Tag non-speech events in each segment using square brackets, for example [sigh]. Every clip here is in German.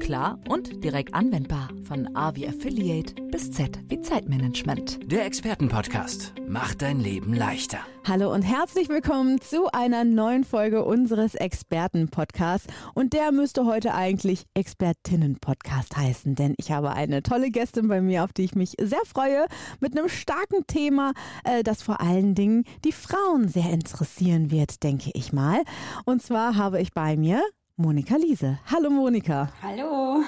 klar und direkt anwendbar. Von A wie Affiliate bis Z wie Zeitmanagement. Der Expertenpodcast macht dein Leben leichter. Hallo und herzlich willkommen zu einer neuen Folge unseres Experten-Podcasts. Und der müsste heute eigentlich Expertinnen-Podcast heißen, denn ich habe eine tolle Gästin bei mir, auf die ich mich sehr freue, mit einem starken Thema, äh, das vor allen Dingen die Frauen sehr interessieren wird, denke ich mal. Und zwar habe ich bei mir Monika Liese. Hallo Monika. Hallo.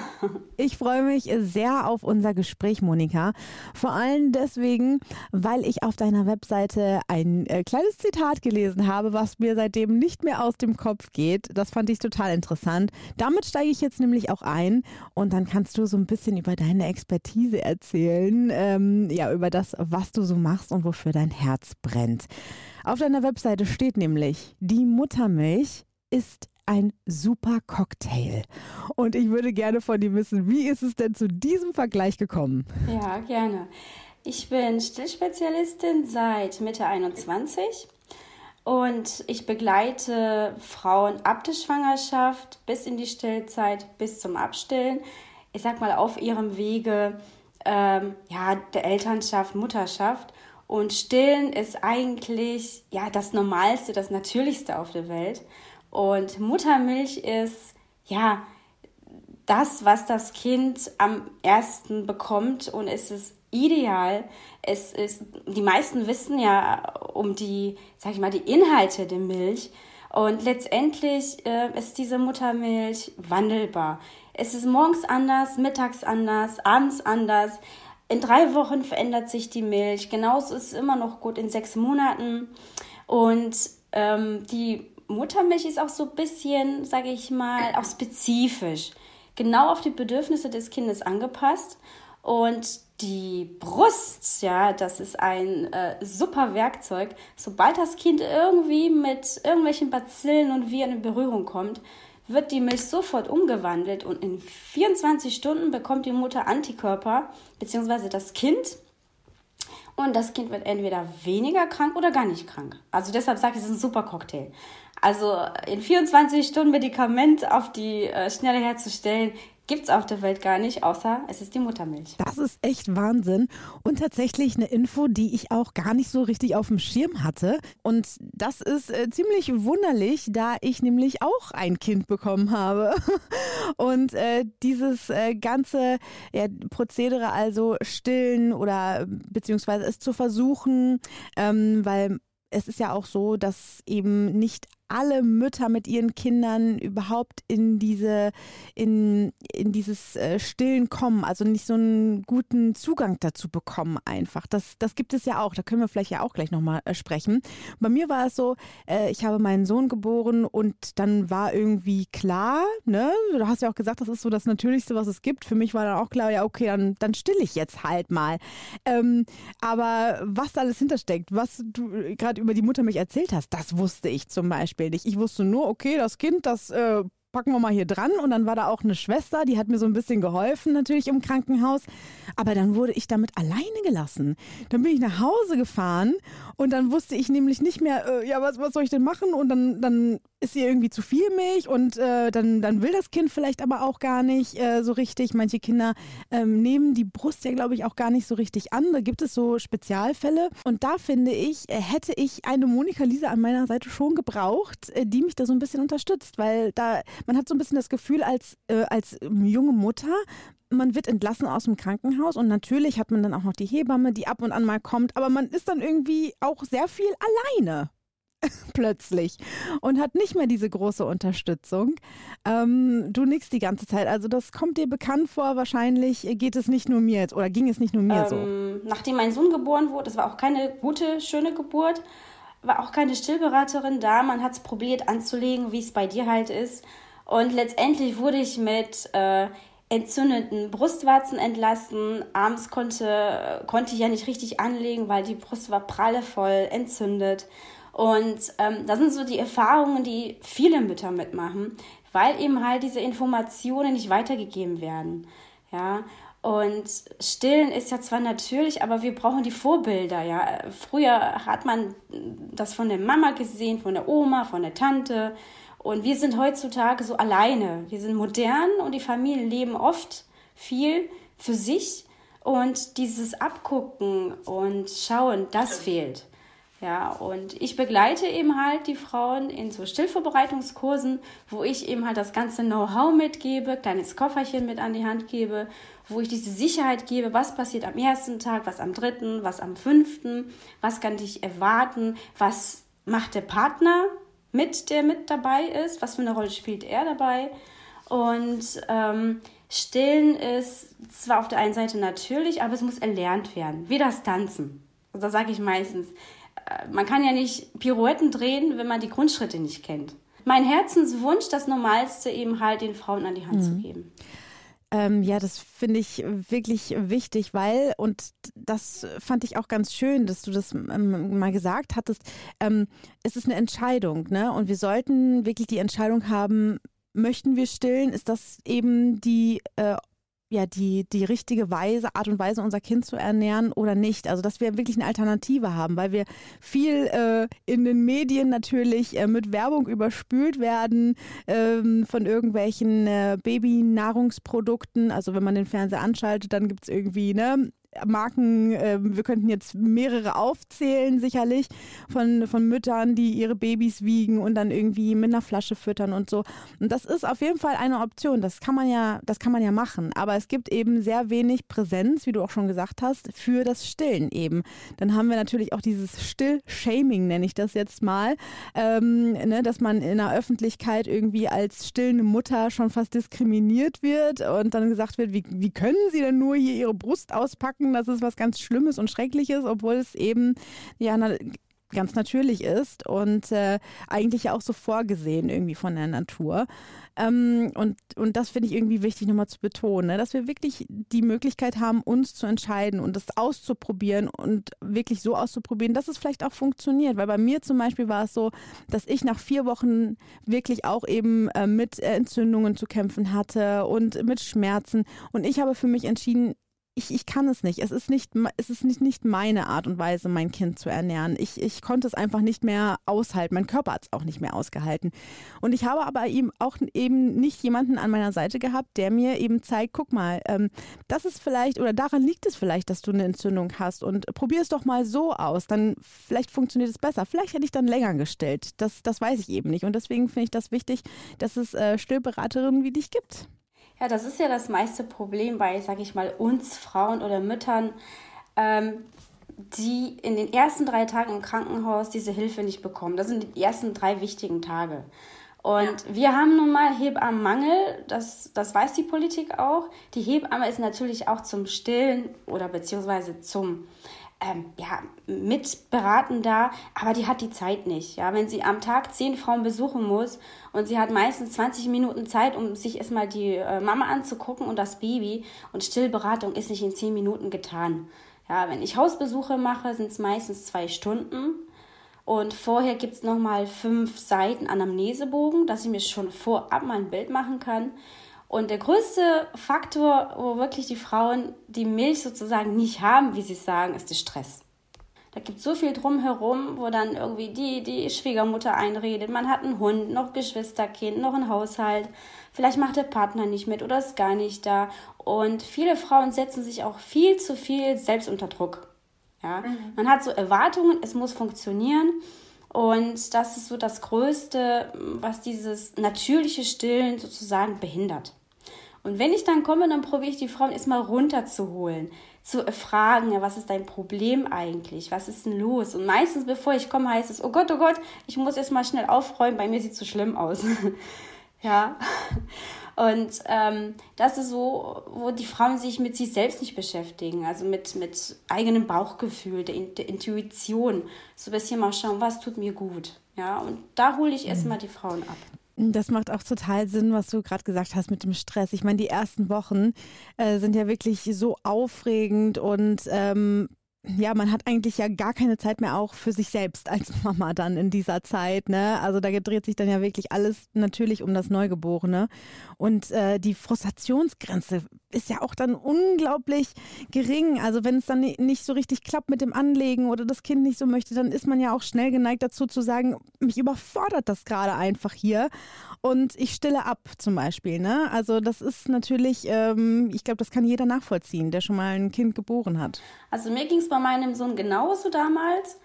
Ich freue mich sehr auf unser Gespräch, Monika. Vor allem deswegen, weil ich auf deiner Webseite ein äh, kleines Zitat gelesen habe, was mir seitdem nicht mehr aus dem Kopf geht. Das fand ich total interessant. Damit steige ich jetzt nämlich auch ein und dann kannst du so ein bisschen über deine Expertise erzählen, ähm, ja, über das, was du so machst und wofür dein Herz brennt. Auf deiner Webseite steht nämlich, die Muttermilch ist ein super Cocktail. Und ich würde gerne von dir wissen, wie ist es denn zu diesem Vergleich gekommen? Ja, gerne. Ich bin Stillspezialistin seit Mitte 21 und ich begleite Frauen ab der Schwangerschaft bis in die Stillzeit, bis zum Abstillen. Ich sag mal auf ihrem Wege ähm, ja, der Elternschaft, Mutterschaft. Und Stillen ist eigentlich ja das Normalste, das Natürlichste auf der Welt. Und Muttermilch ist ja das, was das Kind am ersten bekommt und es ist ideal. Es ist, die meisten wissen ja um die, sag ich mal, die Inhalte der Milch. Und letztendlich äh, ist diese Muttermilch wandelbar. Es ist morgens anders, mittags anders, abends anders. In drei Wochen verändert sich die Milch. Genauso ist es immer noch gut in sechs Monaten. Und ähm, die Muttermilch ist auch so ein bisschen, sage ich mal, auch spezifisch, genau auf die Bedürfnisse des Kindes angepasst. Und die Brust, ja, das ist ein äh, super Werkzeug. Sobald das Kind irgendwie mit irgendwelchen Bazillen und Viren in Berührung kommt, wird die Milch sofort umgewandelt und in 24 Stunden bekommt die Mutter Antikörper, beziehungsweise das Kind. Und das Kind wird entweder weniger krank oder gar nicht krank. Also deshalb sage ich, es ist ein super Cocktail. Also in 24 Stunden Medikament auf die äh, Schnelle herzustellen, gibt es auf der Welt gar nicht, außer es ist die Muttermilch. Das ist echt Wahnsinn und tatsächlich eine Info, die ich auch gar nicht so richtig auf dem Schirm hatte. Und das ist äh, ziemlich wunderlich, da ich nämlich auch ein Kind bekommen habe. [laughs] Und äh, dieses äh, ganze ja, Prozedere, also stillen oder beziehungsweise es zu versuchen, ähm, weil es ist ja auch so, dass eben nicht alle Mütter mit ihren Kindern überhaupt in diese, in, in dieses äh, Stillen kommen, also nicht so einen guten Zugang dazu bekommen einfach. Das, das gibt es ja auch, da können wir vielleicht ja auch gleich nochmal äh, sprechen. Bei mir war es so, äh, ich habe meinen Sohn geboren und dann war irgendwie klar, ne, du hast ja auch gesagt, das ist so das Natürlichste, was es gibt. Für mich war dann auch klar, ja, okay, dann, dann still ich jetzt halt mal. Ähm, aber was alles hintersteckt, was du gerade über die Mutter mich erzählt hast, das wusste ich zum Beispiel nicht. Ich wusste nur, okay, das Kind, das äh, packen wir mal hier dran. Und dann war da auch eine Schwester, die hat mir so ein bisschen geholfen, natürlich im Krankenhaus. Aber dann wurde ich damit alleine gelassen. Dann bin ich nach Hause gefahren und dann wusste ich nämlich nicht mehr, äh, ja, was, was soll ich denn machen? Und dann, dann ist ihr irgendwie zu viel Milch und äh, dann, dann will das Kind vielleicht aber auch gar nicht äh, so richtig. Manche Kinder ähm, nehmen die Brust ja, glaube ich, auch gar nicht so richtig an. Da gibt es so Spezialfälle. Und da finde ich, äh, hätte ich eine Monika Lisa an meiner Seite schon gebraucht, äh, die mich da so ein bisschen unterstützt, weil da man hat so ein bisschen das Gefühl als, äh, als junge Mutter, man wird entlassen aus dem Krankenhaus und natürlich hat man dann auch noch die Hebamme, die ab und an mal kommt, aber man ist dann irgendwie auch sehr viel alleine [laughs] plötzlich und hat nicht mehr diese große Unterstützung. Ähm, du nickst die ganze Zeit, also das kommt dir bekannt vor. Wahrscheinlich geht es nicht nur mir jetzt oder ging es nicht nur mir ähm, so. Nachdem mein Sohn geboren wurde, das war auch keine gute, schöne Geburt, war auch keine Stillberaterin da. Man hat es probiert anzulegen, wie es bei dir halt ist. Und letztendlich wurde ich mit äh, entzündeten Brustwarzen entlassen. Abends konnte, konnte ich ja nicht richtig anlegen, weil die Brust war prallevoll entzündet. Und ähm, das sind so die Erfahrungen, die viele Mütter mitmachen, weil eben halt diese Informationen nicht weitergegeben werden. Ja, Und Stillen ist ja zwar natürlich, aber wir brauchen die Vorbilder, ja. Früher hat man das von der Mama gesehen, von der Oma, von der Tante. Und wir sind heutzutage so alleine. Wir sind modern und die Familien leben oft viel für sich. Und dieses Abgucken und Schauen, das fehlt. Ja, und ich begleite eben halt die Frauen in so Stillvorbereitungskursen, wo ich eben halt das ganze Know-how mitgebe, kleines Kofferchen mit an die Hand gebe, wo ich diese Sicherheit gebe, was passiert am ersten Tag, was am dritten, was am fünften, was kann ich erwarten, was macht der Partner mit, der mit dabei ist, was für eine Rolle spielt er dabei. Und ähm, Stillen ist zwar auf der einen Seite natürlich, aber es muss erlernt werden, wie das Tanzen. Also das sage ich meistens man kann ja nicht Pirouetten drehen, wenn man die Grundschritte nicht kennt. Mein Herzenswunsch, das Normalste eben halt den Frauen an die Hand mhm. zu geben. Ähm, ja, das finde ich wirklich wichtig, weil, und das fand ich auch ganz schön, dass du das ähm, mal gesagt hattest, ähm, es ist eine Entscheidung, ne? Und wir sollten wirklich die Entscheidung haben, möchten wir stillen? Ist das eben die äh, ja, die, die richtige Weise, Art und Weise, unser Kind zu ernähren oder nicht. Also, dass wir wirklich eine Alternative haben, weil wir viel äh, in den Medien natürlich äh, mit Werbung überspült werden ähm, von irgendwelchen äh, Babynahrungsprodukten. Also, wenn man den Fernseher anschaltet, dann gibt es irgendwie, ne, Marken, äh, wir könnten jetzt mehrere aufzählen, sicherlich, von, von Müttern, die ihre Babys wiegen und dann irgendwie mit einer Flasche füttern und so. Und das ist auf jeden Fall eine Option. Das kann man ja, das kann man ja machen. Aber es gibt eben sehr wenig Präsenz, wie du auch schon gesagt hast, für das Stillen eben. Dann haben wir natürlich auch dieses Still-Shaming, nenne ich das jetzt mal, ähm, ne, dass man in der Öffentlichkeit irgendwie als stillende Mutter schon fast diskriminiert wird und dann gesagt wird, wie, wie können sie denn nur hier ihre Brust auspacken? Denken, das ist was ganz Schlimmes und Schreckliches, obwohl es eben ja na, ganz natürlich ist und äh, eigentlich auch so vorgesehen irgendwie von der Natur. Ähm, und, und das finde ich irgendwie wichtig nochmal zu betonen, ne? dass wir wirklich die Möglichkeit haben, uns zu entscheiden und das auszuprobieren und wirklich so auszuprobieren, dass es vielleicht auch funktioniert. Weil bei mir zum Beispiel war es so, dass ich nach vier Wochen wirklich auch eben äh, mit Entzündungen zu kämpfen hatte und mit Schmerzen. Und ich habe für mich entschieden, ich, ich kann es nicht. Es ist nicht, es ist nicht, nicht meine Art und Weise, mein Kind zu ernähren. Ich, ich konnte es einfach nicht mehr aushalten. Mein Körper hat es auch nicht mehr ausgehalten. Und ich habe aber eben auch eben nicht jemanden an meiner Seite gehabt, der mir eben zeigt, guck mal, ähm, das ist vielleicht oder daran liegt es vielleicht, dass du eine Entzündung hast und probier es doch mal so aus. Dann vielleicht funktioniert es besser. Vielleicht hätte ich dann länger gestellt. Das, das weiß ich eben nicht. Und deswegen finde ich das wichtig, dass es äh, Stillberaterinnen wie dich gibt. Ja, das ist ja das meiste Problem bei, sag ich mal, uns Frauen oder Müttern, ähm, die in den ersten drei Tagen im Krankenhaus diese Hilfe nicht bekommen. Das sind die ersten drei wichtigen Tage. Und ja. wir haben nun mal Hebammenmangel, das, das weiß die Politik auch. Die Hebamme ist natürlich auch zum Stillen oder beziehungsweise zum ähm, ja, mitberaten da, aber die hat die Zeit nicht. Ja, wenn sie am Tag zehn Frauen besuchen muss und sie hat meistens 20 Minuten Zeit, um sich erstmal die äh, Mama anzugucken und das Baby und Stillberatung ist nicht in zehn Minuten getan. Ja, wenn ich Hausbesuche mache, sind es meistens zwei Stunden. Und vorher gibt es nochmal fünf Seiten Anamnesebogen, dass ich mir schon vorab mal ein Bild machen kann. Und der größte Faktor, wo wirklich die Frauen die Milch sozusagen nicht haben, wie sie sagen, ist der Stress. Da gibt es so viel drumherum, wo dann irgendwie die, die Schwiegermutter einredet. Man hat einen Hund, noch Geschwisterkind, noch einen Haushalt. Vielleicht macht der Partner nicht mit oder ist gar nicht da. Und viele Frauen setzen sich auch viel zu viel selbst unter Druck. Ja? Mhm. Man hat so Erwartungen, es muss funktionieren. Und das ist so das Größte, was dieses natürliche Stillen sozusagen behindert. Und wenn ich dann komme, dann probiere ich die Frauen erstmal runterzuholen, zu fragen, ja, was ist dein Problem eigentlich? Was ist denn los? Und meistens, bevor ich komme, heißt es, oh Gott, oh Gott, ich muss erstmal schnell aufräumen, bei mir sieht es so schlimm aus. [laughs] ja. Und ähm, das ist so, wo die Frauen sich mit sich selbst nicht beschäftigen, also mit, mit eigenem Bauchgefühl, der, der Intuition. So ein bisschen mal schauen, was tut mir gut. Ja, und da hole ich erstmal die Frauen ab. Das macht auch total Sinn, was du gerade gesagt hast mit dem Stress. Ich meine, die ersten Wochen äh, sind ja wirklich so aufregend und ähm, ja, man hat eigentlich ja gar keine Zeit mehr auch für sich selbst als [laughs] Mama dann in dieser Zeit. Ne? Also da dreht sich dann ja wirklich alles natürlich um das Neugeborene. Und äh, die Frustrationsgrenze ist ja auch dann unglaublich gering. Also wenn es dann nicht so richtig klappt mit dem Anlegen oder das Kind nicht so möchte, dann ist man ja auch schnell geneigt dazu zu sagen, mich überfordert das gerade einfach hier und ich stille ab zum Beispiel. Ne? Also das ist natürlich, ähm, ich glaube, das kann jeder nachvollziehen, der schon mal ein Kind geboren hat. Also mir ging es bei meinem Sohn genauso damals.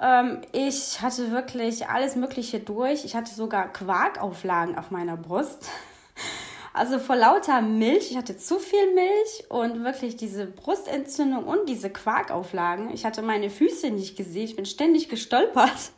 Ähm, ich hatte wirklich alles Mögliche durch. Ich hatte sogar Quarkauflagen auf meiner Brust. [laughs] Also vor lauter Milch, ich hatte zu viel Milch und wirklich diese Brustentzündung und diese Quarkauflagen. Ich hatte meine Füße nicht gesehen, ich bin ständig gestolpert.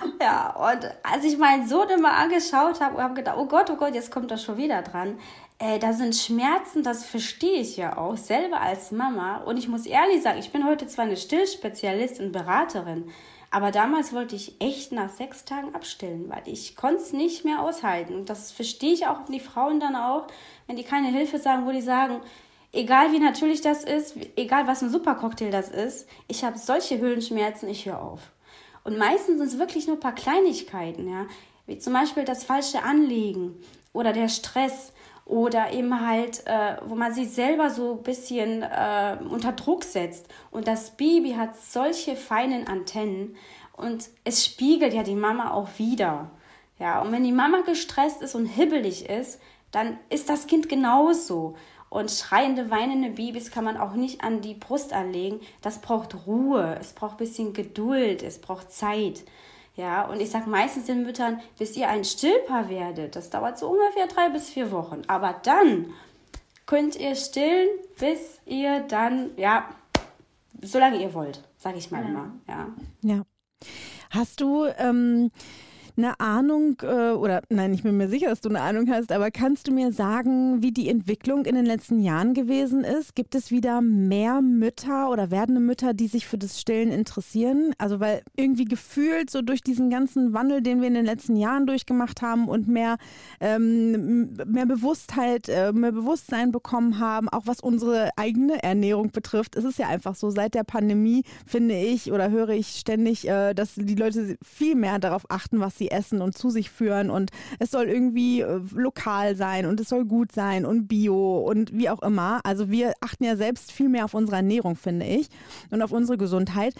[laughs] Ja, und als ich meinen Sohn immer angeschaut habe, habe ich gedacht, oh Gott, oh Gott, jetzt kommt er schon wieder dran. Äh, da sind Schmerzen, das verstehe ich ja auch, selber als Mama. Und ich muss ehrlich sagen, ich bin heute zwar eine Stillspezialistin, Beraterin, aber damals wollte ich echt nach sechs Tagen abstillen, weil ich konnte es nicht mehr aushalten. Und das verstehe ich auch die Frauen dann auch, wenn die keine Hilfe sagen, wo die sagen, egal wie natürlich das ist, egal was ein Supercocktail das ist, ich habe solche Höhlenschmerzen, ich höre auf. Und meistens sind es wirklich nur ein paar Kleinigkeiten, ja, wie zum Beispiel das falsche Anlegen oder der Stress oder eben halt, äh, wo man sich selber so ein bisschen äh, unter Druck setzt. Und das Baby hat solche feinen Antennen und es spiegelt ja die Mama auch wieder. Ja, und wenn die Mama gestresst ist und hibbelig ist, dann ist das Kind genauso. Und schreiende, weinende Babys kann man auch nicht an die Brust anlegen. Das braucht Ruhe, es braucht ein bisschen Geduld, es braucht Zeit. Ja, und ich sage meistens den Müttern, bis ihr ein Stillpaar werdet, das dauert so ungefähr drei bis vier Wochen. Aber dann könnt ihr stillen, bis ihr dann, ja, solange ihr wollt, sage ich mal immer. Ja. ja. Hast du ähm, eine Ahnung äh, oder nein, ich bin mir sicher, dass du eine Ahnung hast, aber kannst du mir sagen, wie die Entwicklung in den letzten Jahren gewesen ist? Gibt es wieder mehr Mütter oder werdende Mütter, die sich für das Stillen interessieren? Also weil irgendwie gefühlt so durch diesen ganzen Wandel, den wir in den letzten Jahren durchgemacht haben und mehr, ähm, mehr Bewusstheit, äh, mehr Bewusstsein bekommen haben, auch was unsere eigene Ernährung betrifft, ist es ja einfach so, seit der Pandemie finde ich oder höre ich ständig, äh, dass die Leute viel mehr darauf achten, was sie essen und zu sich führen und es soll irgendwie äh, lokal sein und es soll gut sein und bio und wie auch immer. Also wir achten ja selbst viel mehr auf unsere Ernährung, finde ich, und auf unsere Gesundheit.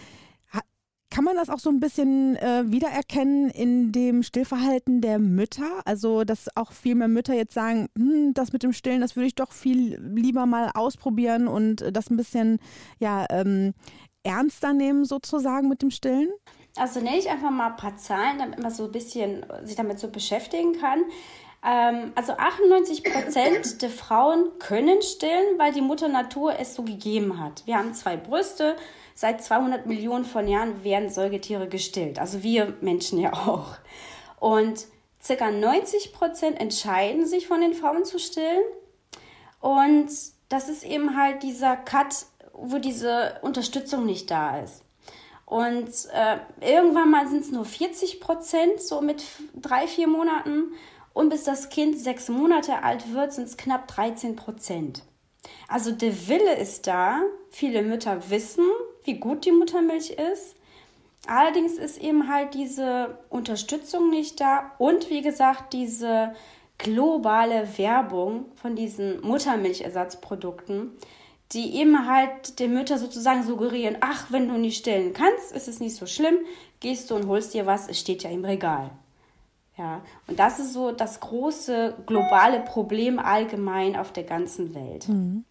Kann man das auch so ein bisschen äh, wiedererkennen in dem Stillverhalten der Mütter? Also, dass auch viel mehr Mütter jetzt sagen, hm, das mit dem Stillen, das würde ich doch viel lieber mal ausprobieren und das ein bisschen ja, ähm, ernster nehmen sozusagen mit dem Stillen? Also nenne ich einfach mal ein paar Zahlen, damit man so ein bisschen sich damit so beschäftigen kann. Ähm, also 98 Prozent [coughs] der Frauen können stillen, weil die Mutter Natur es so gegeben hat. Wir haben zwei Brüste. Seit 200 Millionen von Jahren werden Säugetiere gestillt. Also wir Menschen ja auch. Und circa 90 Prozent entscheiden sich von den Frauen zu stillen. Und das ist eben halt dieser Cut, wo diese Unterstützung nicht da ist. Und äh, irgendwann mal sind es nur 40 Prozent, so mit drei, vier Monaten. Und bis das Kind sechs Monate alt wird, sind es knapp 13 Prozent. Also der Wille ist da. Viele Mütter wissen, wie gut die Muttermilch ist. Allerdings ist eben halt diese Unterstützung nicht da und wie gesagt diese globale Werbung von diesen Muttermilchersatzprodukten, die eben halt den Mütter sozusagen suggerieren, ach, wenn du nicht stillen kannst, ist es nicht so schlimm, gehst du und holst dir was, es steht ja im Regal. Ja, und das ist so das große globale Problem allgemein auf der ganzen Welt. Mhm.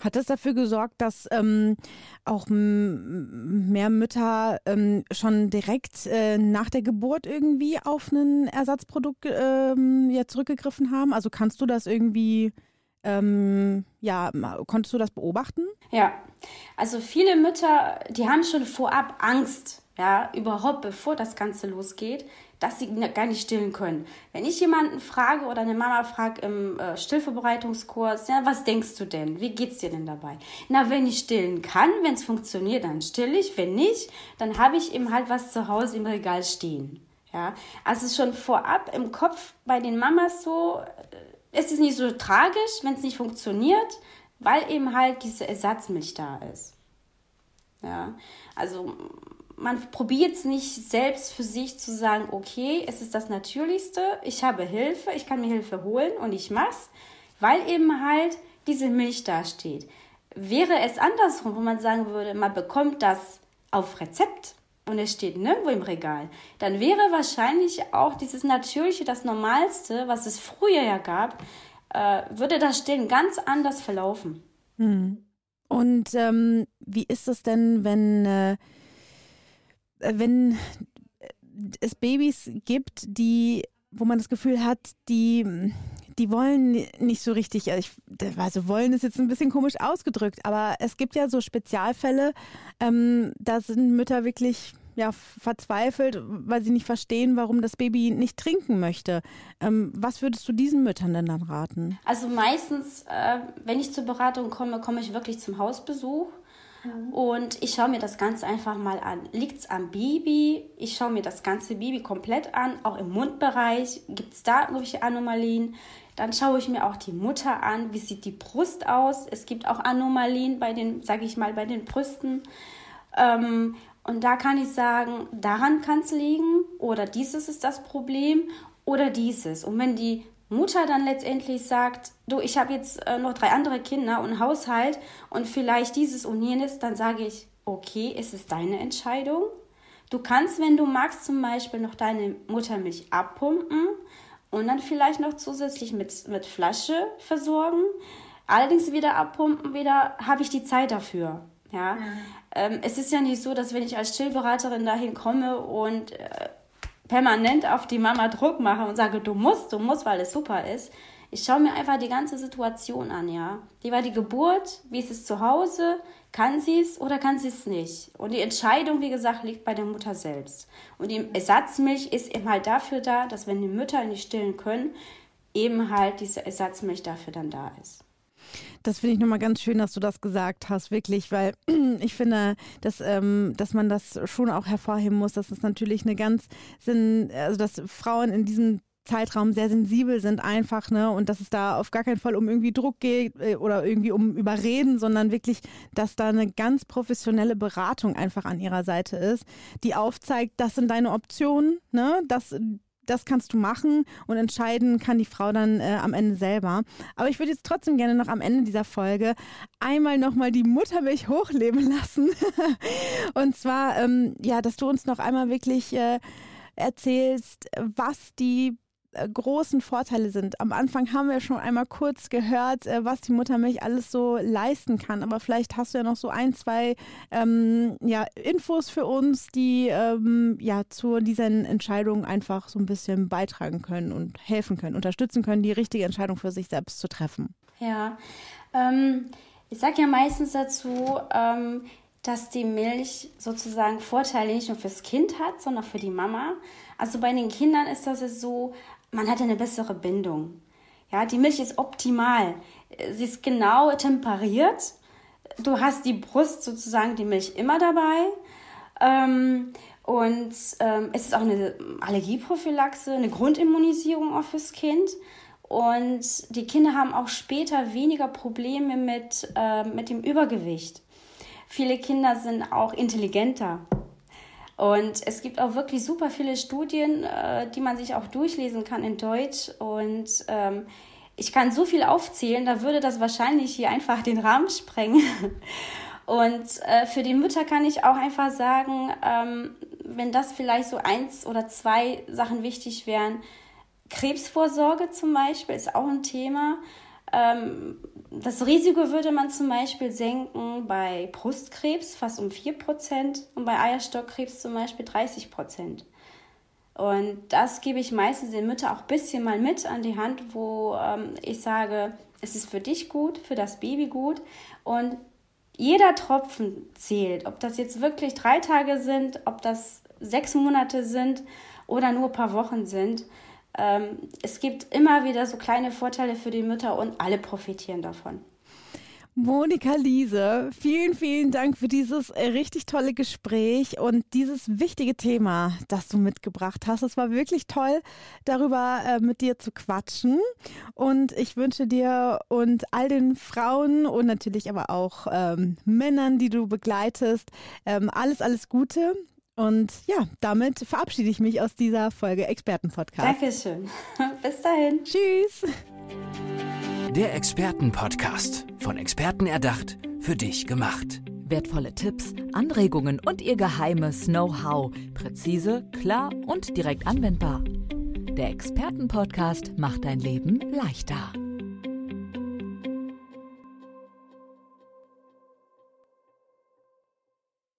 Hat das dafür gesorgt, dass ähm, auch mehr Mütter ähm, schon direkt äh, nach der Geburt irgendwie auf ein Ersatzprodukt ähm, ja, zurückgegriffen haben? Also kannst du das irgendwie ähm, ja, konntest du das beobachten? Ja, also viele Mütter, die haben schon vorab Angst, ja, überhaupt bevor das Ganze losgeht, dass sie gar nicht stillen können. Wenn ich jemanden frage oder eine Mama fragt im äh, Stillvorbereitungskurs, ja, was denkst du denn? Wie geht's dir denn dabei? Na, wenn ich stillen kann, wenn es funktioniert, dann still ich. Wenn nicht, dann habe ich eben halt was zu Hause im Regal stehen. Ja, also schon vorab im Kopf bei den Mamas so, es ist nicht so tragisch, wenn es nicht funktioniert, weil eben halt diese Ersatzmilch da ist. Ja, also man probiert es nicht selbst für sich zu sagen, okay, es ist das Natürlichste, ich habe Hilfe, ich kann mir Hilfe holen und ich mach's, weil eben halt diese Milch dasteht. Wäre es andersrum, wo man sagen würde, man bekommt das auf Rezept und es steht nirgendwo im Regal, dann wäre wahrscheinlich auch dieses Natürliche, das Normalste, was es früher ja gab, äh, würde das Stillen ganz anders verlaufen. Hm. Und ähm, wie ist es denn, wenn, äh, wenn es Babys gibt, die, wo man das Gefühl hat, die die wollen nicht so richtig, also, ich, also wollen ist jetzt ein bisschen komisch ausgedrückt, aber es gibt ja so Spezialfälle, ähm, da sind Mütter wirklich ja, verzweifelt, weil sie nicht verstehen, warum das Baby nicht trinken möchte. Ähm, was würdest du diesen Müttern denn dann raten? Also meistens, äh, wenn ich zur Beratung komme, komme ich wirklich zum Hausbesuch. Mhm. Und ich schaue mir das Ganze einfach mal an. Liegt es am Baby? Ich schaue mir das ganze Baby komplett an, auch im Mundbereich. Gibt es da irgendwelche Anomalien? Dann schaue ich mir auch die Mutter an. Wie sieht die Brust aus? Es gibt auch Anomalien bei den, sage ich mal, bei den Brüsten. Ähm, und da kann ich sagen, daran kann es liegen oder dieses ist das Problem oder dieses. Und wenn die Mutter dann letztendlich sagt, du, ich habe jetzt äh, noch drei andere Kinder und Haushalt und vielleicht dieses und jenes, dann sage ich, okay, es ist deine Entscheidung. Du kannst, wenn du magst, zum Beispiel noch deine Muttermilch abpumpen und dann vielleicht noch zusätzlich mit, mit Flasche versorgen. Allerdings wieder abpumpen, wieder habe ich die Zeit dafür. Ja. Mhm. Ähm, es ist ja nicht so, dass wenn ich als Stillberaterin dahin komme und äh, permanent auf die Mama Druck mache und sage, du musst, du musst, weil es super ist. Ich schaue mir einfach die ganze Situation an, ja. Wie war die Geburt? Wie ist es zu Hause? Kann sie es oder kann sie es nicht? Und die Entscheidung, wie gesagt, liegt bei der Mutter selbst. Und die Ersatzmilch ist eben halt dafür da, dass wenn die Mütter nicht stillen können, eben halt diese Ersatzmilch dafür dann da ist. Das finde ich nochmal ganz schön, dass du das gesagt hast, wirklich, weil [clears throat] ich finde, dass, ähm, dass man das schon auch hervorheben muss, dass es natürlich eine ganz, Sinn, also dass Frauen in diesem Zeitraum sehr sensibel sind einfach, ne? Und dass es da auf gar keinen Fall um irgendwie Druck geht äh, oder irgendwie um Überreden, sondern wirklich, dass da eine ganz professionelle Beratung einfach an ihrer Seite ist, die aufzeigt, das sind deine Optionen, ne? Das, das kannst du machen und entscheiden kann die Frau dann äh, am Ende selber. Aber ich würde jetzt trotzdem gerne noch am Ende dieser Folge einmal nochmal die Muttermilch hochleben [laughs] lassen. und zwar, ähm, ja, dass du uns noch einmal wirklich äh, erzählst, was die großen Vorteile sind. Am Anfang haben wir schon einmal kurz gehört, äh, was die Muttermilch alles so leisten kann. Aber vielleicht hast du ja noch so ein, zwei ähm, ja, Infos für uns, die ähm, ja zu diesen Entscheidungen einfach so ein bisschen beitragen können und helfen können, unterstützen können, die richtige Entscheidung für sich selbst zu treffen. Ja, ähm, ich sage ja meistens dazu, ähm, dass die Milch sozusagen Vorteile nicht nur fürs Kind hat, sondern für die Mama. Also bei den Kindern ist das so, man hat eine bessere Bindung. Ja, die Milch ist optimal. Sie ist genau temperiert. Du hast die Brust sozusagen, die Milch immer dabei. Ähm, und ähm, es ist auch eine Allergieprophylaxe, eine Grundimmunisierung auch fürs Kind. Und die Kinder haben auch später weniger Probleme mit, äh, mit dem Übergewicht. Viele Kinder sind auch intelligenter. Und es gibt auch wirklich super viele Studien, äh, die man sich auch durchlesen kann in Deutsch. Und ähm, ich kann so viel aufzählen, da würde das wahrscheinlich hier einfach den Rahmen sprengen. [laughs] Und äh, für die Mütter kann ich auch einfach sagen, ähm, wenn das vielleicht so eins oder zwei Sachen wichtig wären, Krebsvorsorge zum Beispiel ist auch ein Thema. Ähm, das Risiko würde man zum Beispiel senken bei Brustkrebs fast um 4% und bei Eierstockkrebs zum Beispiel 30%. Und das gebe ich meistens den Müttern auch ein bisschen mal mit an die Hand, wo ähm, ich sage, es ist für dich gut, für das Baby gut. Und jeder Tropfen zählt, ob das jetzt wirklich drei Tage sind, ob das sechs Monate sind oder nur ein paar Wochen sind ähm, es gibt immer wieder so kleine Vorteile für die Mütter und alle profitieren davon. Monika Liese, vielen, vielen Dank für dieses äh, richtig tolle Gespräch und dieses wichtige Thema, das du mitgebracht hast. Es war wirklich toll, darüber äh, mit dir zu quatschen. Und ich wünsche dir und all den Frauen und natürlich aber auch ähm, Männern, die du begleitest, ähm, alles, alles Gute. Und ja, damit verabschiede ich mich aus dieser Folge Expertenpodcast. Dankeschön. [laughs] Bis dahin. Tschüss. Der Expertenpodcast. Von Experten erdacht, für dich gemacht. Wertvolle Tipps, Anregungen und ihr geheimes Know-how. Präzise, klar und direkt anwendbar. Der Expertenpodcast macht dein Leben leichter.